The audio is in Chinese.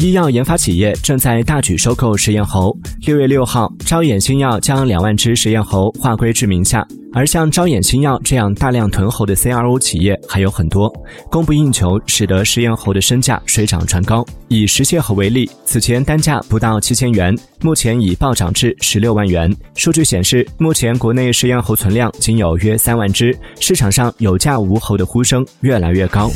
医药研发企业正在大举收购实验猴。六月六号，招眼新药将两万只实验猴划归至名下。而像招眼新药这样大量囤猴的 CRO 企业还有很多，供不应求，使得实验猴的身价水涨船高。以食蟹猴为例，此前单价不到七千元，目前已暴涨至十六万元。数据显示，目前国内实验猴存量仅有约三万只，市场上有价无猴的呼声越来越高。